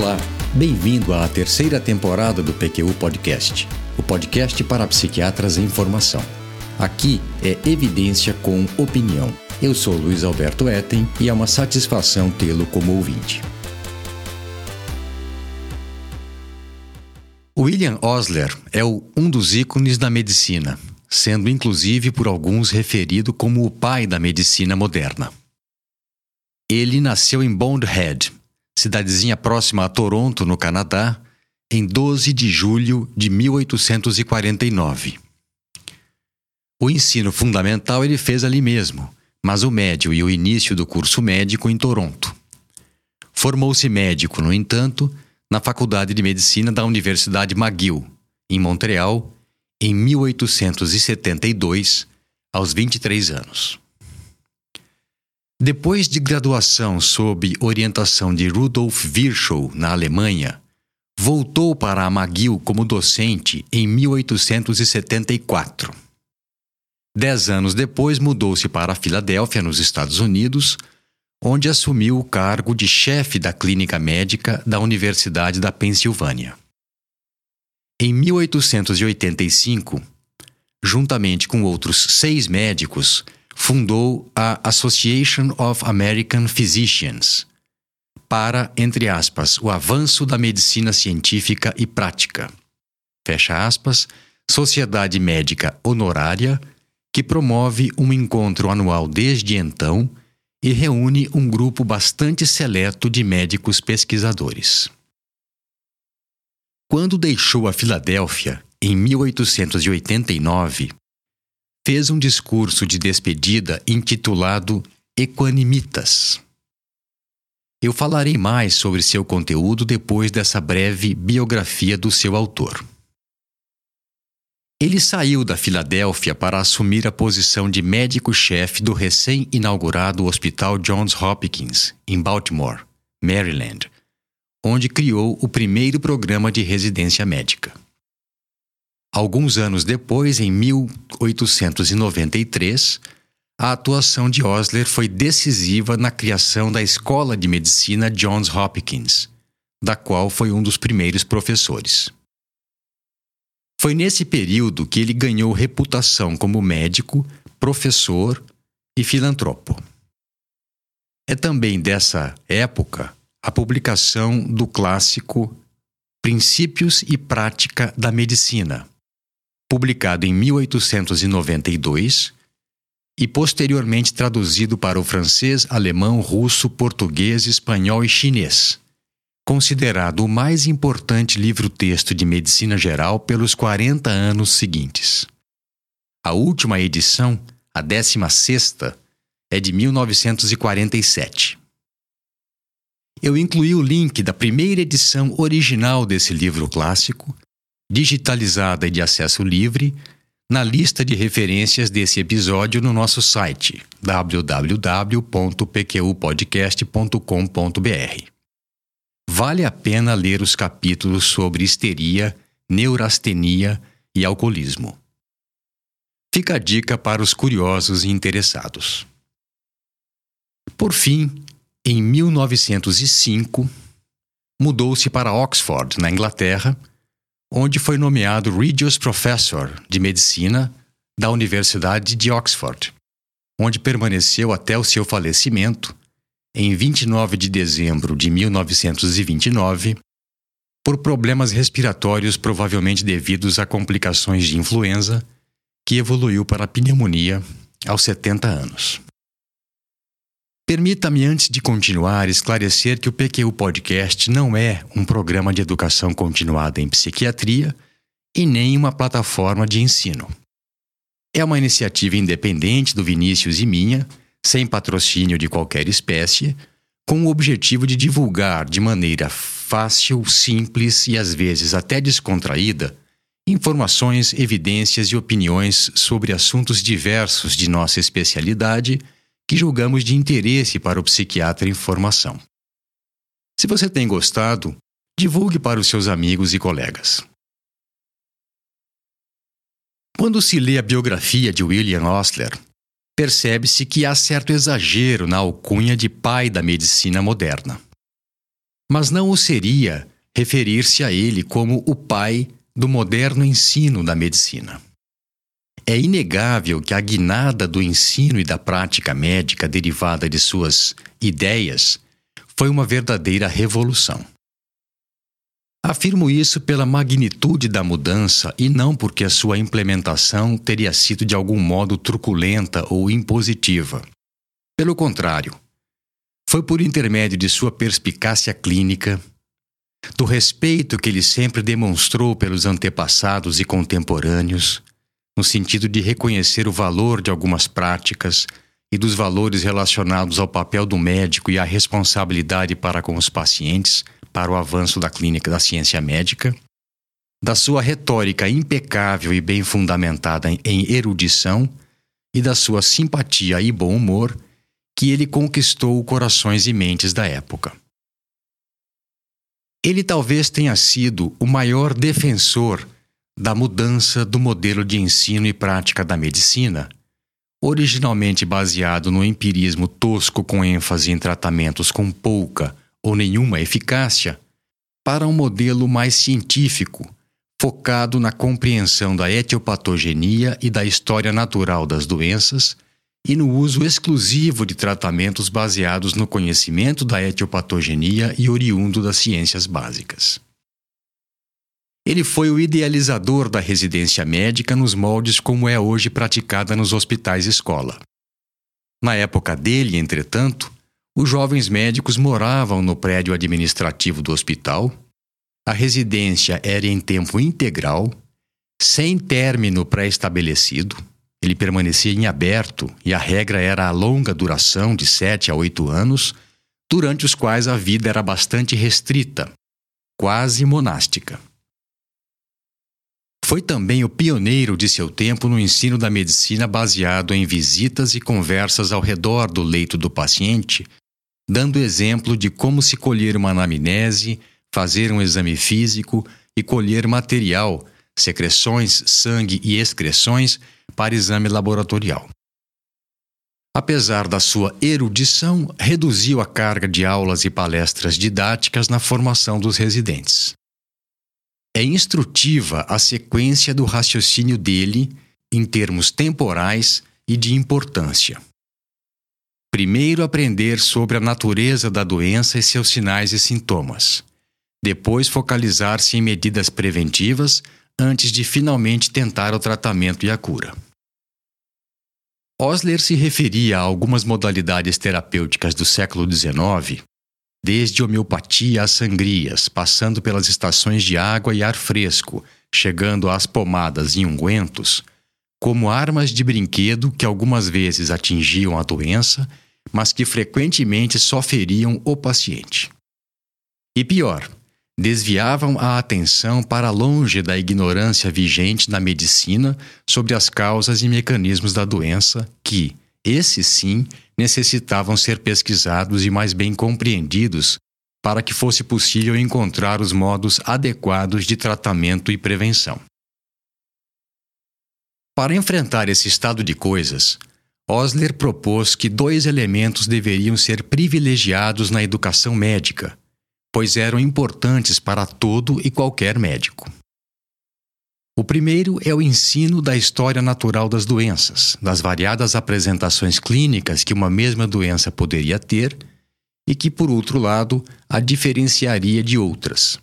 Olá, bem-vindo à terceira temporada do PQU Podcast, o podcast para psiquiatras em formação. Aqui é evidência com opinião. Eu sou Luiz Alberto Etten e é uma satisfação tê-lo como ouvinte. William Osler é um dos ícones da medicina, sendo inclusive por alguns referido como o pai da medicina moderna. Ele nasceu em Bond Head, cidadezinha próxima a Toronto, no Canadá, em 12 de julho de 1849. O ensino fundamental ele fez ali mesmo, mas o médio e o início do curso médico em Toronto. Formou-se médico, no entanto, na Faculdade de Medicina da Universidade McGill, em Montreal, em 1872, aos 23 anos. Depois de graduação sob orientação de Rudolf Virchow na Alemanha, voltou para a McGill como docente em 1874. Dez anos depois, mudou-se para Filadélfia, nos Estados Unidos, onde assumiu o cargo de chefe da clínica médica da Universidade da Pensilvânia. Em 1885, juntamente com outros seis médicos, fundou a Association of American Physicians para, entre aspas, o avanço da medicina científica e prática. Fecha aspas, Sociedade Médica Honorária, que promove um encontro anual desde então e reúne um grupo bastante seleto de médicos pesquisadores. Quando deixou a Filadélfia, em 1889, fez um discurso de despedida intitulado Equanimitas. Eu falarei mais sobre seu conteúdo depois dessa breve biografia do seu autor. Ele saiu da Filadélfia para assumir a posição de médico-chefe do recém-inaugurado Hospital Johns Hopkins, em Baltimore, Maryland, onde criou o primeiro programa de residência médica. Alguns anos depois, em 1893, a atuação de Osler foi decisiva na criação da Escola de Medicina Johns Hopkins, da qual foi um dos primeiros professores. Foi nesse período que ele ganhou reputação como médico, professor e filantropo. É também dessa época a publicação do clássico Princípios e Prática da Medicina, publicado em 1892 e posteriormente traduzido para o francês, alemão, russo, português, espanhol e chinês. Considerado o mais importante livro-texto de medicina geral pelos 40 anos seguintes. A última edição, a 16, é de 1947. Eu incluí o link da primeira edição original desse livro clássico digitalizada e de acesso livre, na lista de referências desse episódio no nosso site www.pqpodcast.com.br. Vale a pena ler os capítulos sobre histeria, neurastenia e alcoolismo. Fica a dica para os curiosos e interessados. Por fim, em 1905, mudou-se para Oxford, na Inglaterra, onde foi nomeado Regius Professor de Medicina da Universidade de Oxford, onde permaneceu até o seu falecimento, em 29 de dezembro de 1929, por problemas respiratórios provavelmente devidos a complicações de influenza, que evoluiu para pneumonia aos 70 anos. Permita-me, antes de continuar, esclarecer que o PQU Podcast não é um programa de educação continuada em psiquiatria e nem uma plataforma de ensino. É uma iniciativa independente do Vinícius e minha, sem patrocínio de qualquer espécie, com o objetivo de divulgar de maneira fácil, simples e às vezes até descontraída informações, evidências e opiniões sobre assuntos diversos de nossa especialidade que julgamos de interesse para o psiquiatra em formação. Se você tem gostado, divulgue para os seus amigos e colegas. Quando se lê a biografia de William Osler, percebe-se que há certo exagero na alcunha de pai da medicina moderna. Mas não o seria referir-se a ele como o pai do moderno ensino da medicina. É inegável que a guinada do ensino e da prática médica derivada de suas ideias foi uma verdadeira revolução. Afirmo isso pela magnitude da mudança e não porque a sua implementação teria sido de algum modo truculenta ou impositiva. Pelo contrário, foi por intermédio de sua perspicácia clínica, do respeito que ele sempre demonstrou pelos antepassados e contemporâneos, no sentido de reconhecer o valor de algumas práticas e dos valores relacionados ao papel do médico e à responsabilidade para com os pacientes para o avanço da clínica da ciência médica, da sua retórica impecável e bem fundamentada em erudição e da sua simpatia e bom humor, que ele conquistou corações e mentes da época. Ele talvez tenha sido o maior defensor da mudança do modelo de ensino e prática da medicina, originalmente baseado no empirismo tosco com ênfase em tratamentos com pouca ou nenhuma eficácia, para um modelo mais científico, focado na compreensão da etiopatogenia e da história natural das doenças e no uso exclusivo de tratamentos baseados no conhecimento da etiopatogenia e oriundo das ciências básicas. Ele foi o idealizador da residência médica nos moldes como é hoje praticada nos hospitais escola. Na época dele, entretanto, os jovens médicos moravam no prédio administrativo do hospital, a residência era em tempo integral, sem término pré-estabelecido, ele permanecia em aberto e a regra era a longa duração de sete a oito anos, durante os quais a vida era bastante restrita, quase monástica. Foi também o pioneiro de seu tempo no ensino da medicina baseado em visitas e conversas ao redor do leito do paciente, dando exemplo de como se colher uma anamnese, fazer um exame físico e colher material, secreções, sangue e excreções para exame laboratorial. Apesar da sua erudição, reduziu a carga de aulas e palestras didáticas na formação dos residentes. É instrutiva a sequência do raciocínio dele em termos temporais e de importância. Primeiro, aprender sobre a natureza da doença e seus sinais e sintomas. Depois, focalizar-se em medidas preventivas antes de finalmente tentar o tratamento e a cura. Osler se referia a algumas modalidades terapêuticas do século XIX, desde homeopatia às sangrias, passando pelas estações de água e ar fresco, chegando às pomadas e ungüentos, como armas de brinquedo que algumas vezes atingiam a doença, mas que frequentemente só feriam o paciente. E pior, desviavam a atenção para longe da ignorância vigente na medicina sobre as causas e mecanismos da doença que, esses sim, necessitavam ser pesquisados e mais bem compreendidos para que fosse possível encontrar os modos adequados de tratamento e prevenção. Para enfrentar esse estado de coisas, Osler propôs que dois elementos deveriam ser privilegiados na educação médica pois eram importantes para todo e qualquer médico. O primeiro é o ensino da história natural das doenças, das variadas apresentações clínicas que uma mesma doença poderia ter e que, por outro lado, a diferenciaria de outras.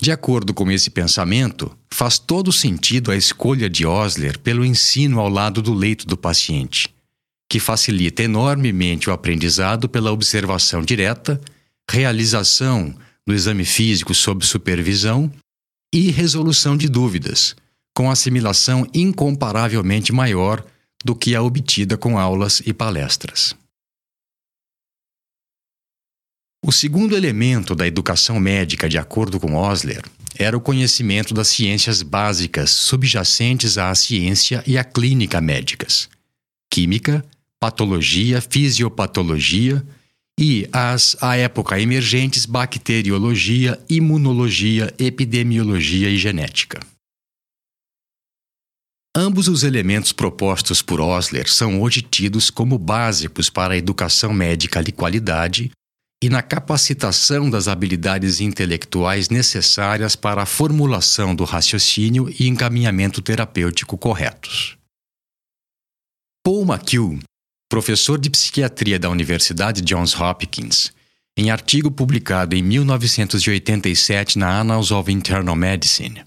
De acordo com esse pensamento, faz todo sentido a escolha de Osler pelo ensino ao lado do leito do paciente, que facilita enormemente o aprendizado pela observação direta realização do exame físico sob supervisão e resolução de dúvidas, com assimilação incomparavelmente maior do que a obtida com aulas e palestras. O segundo elemento da educação médica, de acordo com Osler, era o conhecimento das ciências básicas subjacentes à ciência e à clínica médicas: química, patologia, fisiopatologia, e as, à época, emergentes bacteriologia, imunologia, epidemiologia e genética. Ambos os elementos propostos por Osler são hoje tidos como básicos para a educação médica de qualidade e na capacitação das habilidades intelectuais necessárias para a formulação do raciocínio e encaminhamento terapêutico corretos. Paul McHugh, professor de psiquiatria da Universidade Johns Hopkins, em artigo publicado em 1987 na Annals of Internal Medicine,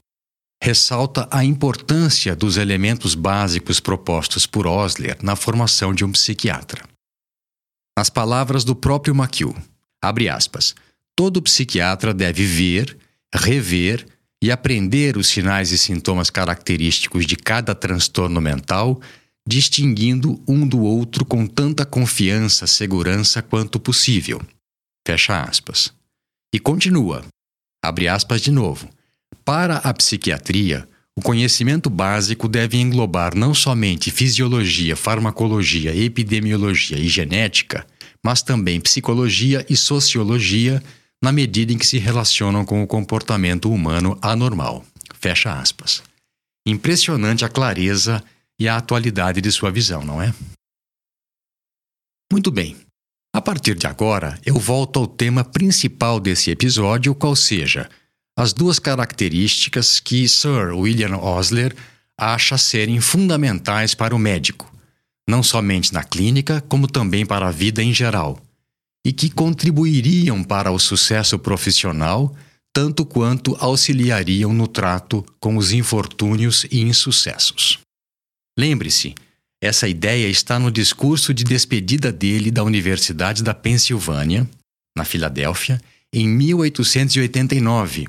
ressalta a importância dos elementos básicos propostos por Osler na formação de um psiquiatra. As palavras do próprio McHugh, abre aspas, todo psiquiatra deve ver, rever e aprender os sinais e sintomas característicos de cada transtorno mental, distinguindo um do outro com tanta confiança, segurança quanto possível. Fecha aspas. E continua. Abre aspas de novo. Para a psiquiatria, o conhecimento básico deve englobar não somente fisiologia, farmacologia, epidemiologia e genética, mas também psicologia e sociologia, na medida em que se relacionam com o comportamento humano anormal. Fecha aspas. Impressionante a clareza e a atualidade de sua visão, não é? Muito bem. A partir de agora, eu volto ao tema principal desse episódio, qual seja as duas características que Sir William Osler acha serem fundamentais para o médico, não somente na clínica, como também para a vida em geral, e que contribuiriam para o sucesso profissional tanto quanto auxiliariam no trato com os infortúnios e insucessos. Lembre-se, essa ideia está no discurso de despedida dele da Universidade da Pensilvânia, na Filadélfia, em 1889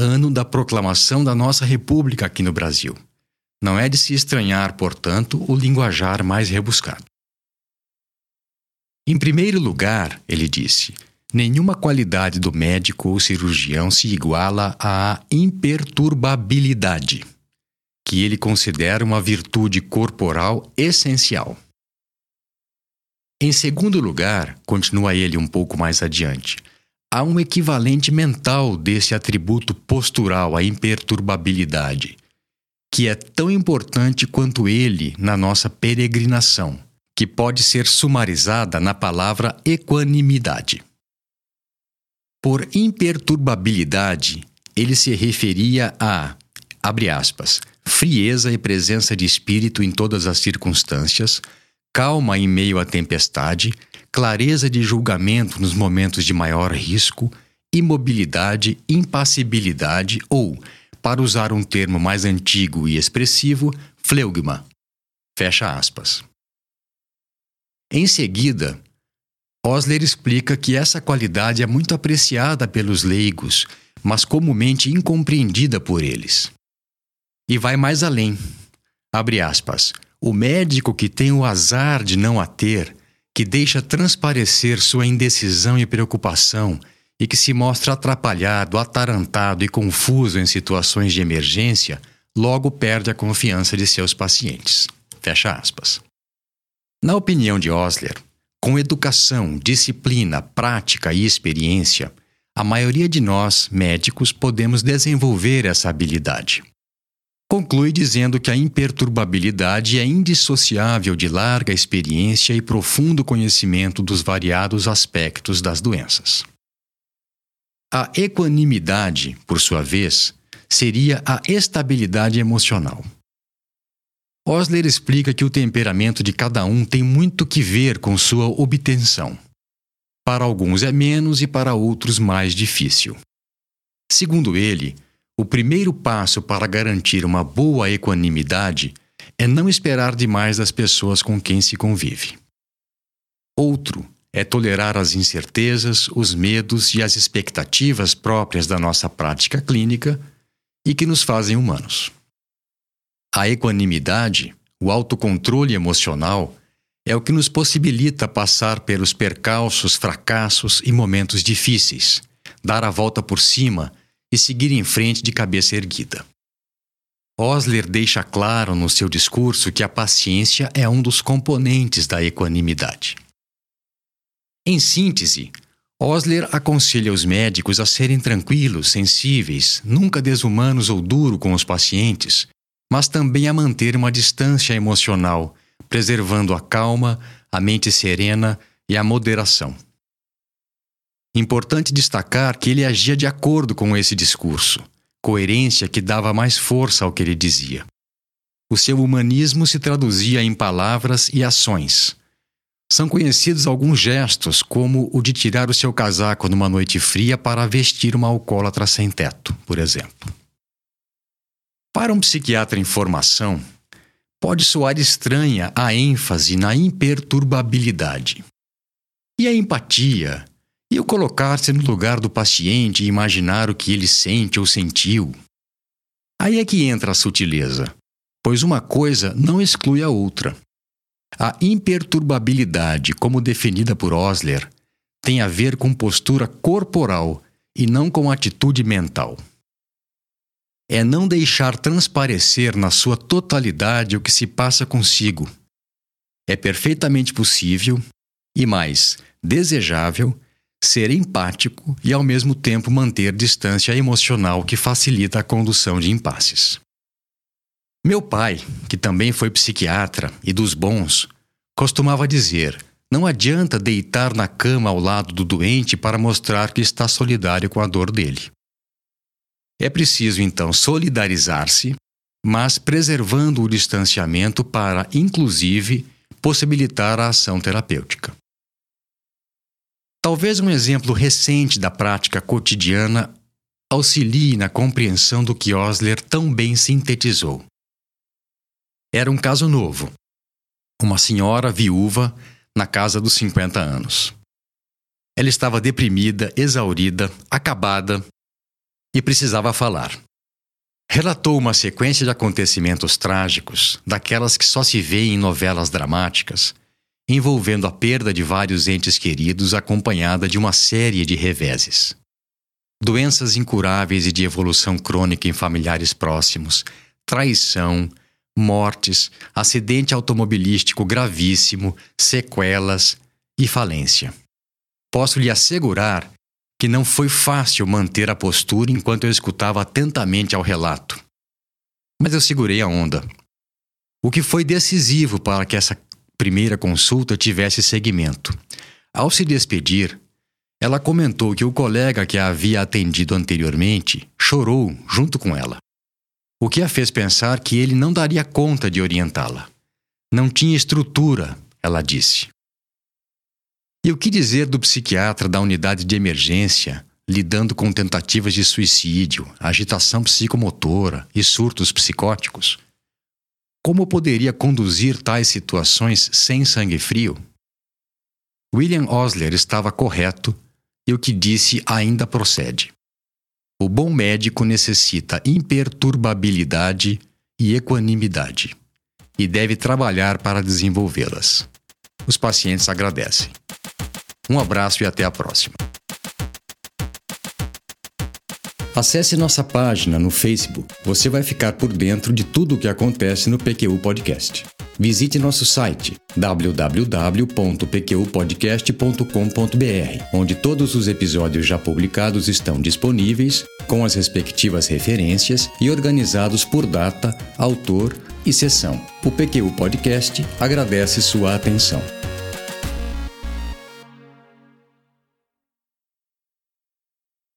ano da proclamação da nossa República aqui no Brasil. Não é de se estranhar, portanto, o linguajar mais rebuscado. Em primeiro lugar, ele disse, nenhuma qualidade do médico ou cirurgião se iguala à imperturbabilidade, que ele considera uma virtude corporal essencial. Em segundo lugar, continua ele um pouco mais adiante, há um equivalente mental desse atributo postural, a imperturbabilidade, que é tão importante quanto ele na nossa peregrinação, que pode ser sumarizada na palavra equanimidade. Por imperturbabilidade, ele se referia a, abre aspas, frieza e presença de espírito em todas as circunstâncias, calma em meio à tempestade, clareza de julgamento nos momentos de maior risco, imobilidade, impassibilidade ou, para usar um termo mais antigo e expressivo, fleugma. Fecha aspas. Em seguida, Osler explica que essa qualidade é muito apreciada pelos leigos, mas comumente incompreendida por eles. E vai mais além. Abre aspas. O médico que tem o azar de não a ter que deixa transparecer sua indecisão e preocupação e que se mostra atrapalhado, atarantado e confuso em situações de emergência, logo perde a confiança de seus pacientes. Fecha aspas. Na opinião de Osler, com educação, disciplina, prática e experiência, a maioria de nós, médicos, podemos desenvolver essa habilidade. Conclui dizendo que a imperturbabilidade é indissociável de larga experiência e profundo conhecimento dos variados aspectos das doenças. A equanimidade, por sua vez, seria a estabilidade emocional. Osler explica que o temperamento de cada um tem muito que ver com sua obtenção. Para alguns é menos e para outros mais difícil. Segundo ele, o primeiro passo para garantir uma boa equanimidade é não esperar demais das pessoas com quem se convive. Outro é tolerar as incertezas, os medos e as expectativas próprias da nossa prática clínica e que nos fazem humanos. A equanimidade, o autocontrole emocional, é o que nos possibilita passar pelos percalços, fracassos e momentos difíceis, dar a volta por cima e seguir em frente de cabeça erguida. Osler deixa claro no seu discurso que a paciência é um dos componentes da equanimidade. Em síntese, Osler aconselha os médicos a serem tranquilos, sensíveis, nunca desumanos ou duro com os pacientes, mas também a manter uma distância emocional, preservando a calma, a mente serena e a moderação. Importante destacar que ele agia de acordo com esse discurso, coerência que dava mais força ao que ele dizia. O seu humanismo se traduzia em palavras e ações. São conhecidos alguns gestos, como o de tirar o seu casaco numa noite fria para vestir uma alcoólatra sem teto, por exemplo. Para um psiquiatra em formação, pode soar estranha a ênfase na imperturbabilidade. E a empatia, e o colocar-se no lugar do paciente e imaginar o que ele sente ou sentiu. Aí é que entra a sutileza, pois uma coisa não exclui a outra. A imperturbabilidade, como definida por Osler, tem a ver com postura corporal e não com atitude mental. É não deixar transparecer na sua totalidade o que se passa consigo. É perfeitamente possível e mais desejável ser empático e ao mesmo tempo manter distância emocional que facilita a condução de impasses. Meu pai, que também foi psiquiatra e dos bons, costumava dizer: não adianta deitar na cama ao lado do doente para mostrar que está solidário com a dor dele. É preciso então solidarizar-se, mas preservando o distanciamento para, inclusive, possibilitar a ação terapêutica. Talvez um exemplo recente da prática cotidiana auxilie na compreensão do que Osler tão bem sintetizou. Era um caso novo. Uma senhora viúva na casa dos 50 anos. Ela estava deprimida, exaurida, acabada e precisava falar. Relatou uma sequência de acontecimentos trágicos, daquelas que só se vê em novelas dramáticas, envolvendo a perda de vários entes queridos acompanhada de uma série de reveses. Doenças incuráveis e de evolução crônica em familiares próximos, traição, mortes, acidente automobilístico gravíssimo, sequelas e falência. Posso lhe assegurar que não foi fácil manter a postura enquanto eu escutava atentamente ao relato. Mas eu segurei a onda. O que foi decisivo para que essa primeira consulta tivesse seguimento. Ao se despedir, ela comentou que o colega que a havia atendido anteriormente chorou junto com ela o que a fez pensar que ele não daria conta de orientá-la. Não tinha estrutura, ela disse. E o que dizer do psiquiatra da unidade de emergência, lidando com tentativas de suicídio, agitação psicomotora e surtos psicóticos? Como poderia conduzir tais situações sem sangue frio? William Osler estava correto e o que disse ainda procede. O bom médico necessita imperturbabilidade e equanimidade e deve trabalhar para desenvolvê-las. Os pacientes agradecem. Um abraço e até a próxima. Acesse nossa página no Facebook. Você vai ficar por dentro de tudo o que acontece no PQU Podcast. Visite nosso site www.pqpodcast.com.br, onde todos os episódios já publicados estão disponíveis, com as respectivas referências e organizados por data, autor e sessão. O PQU Podcast agradece sua atenção.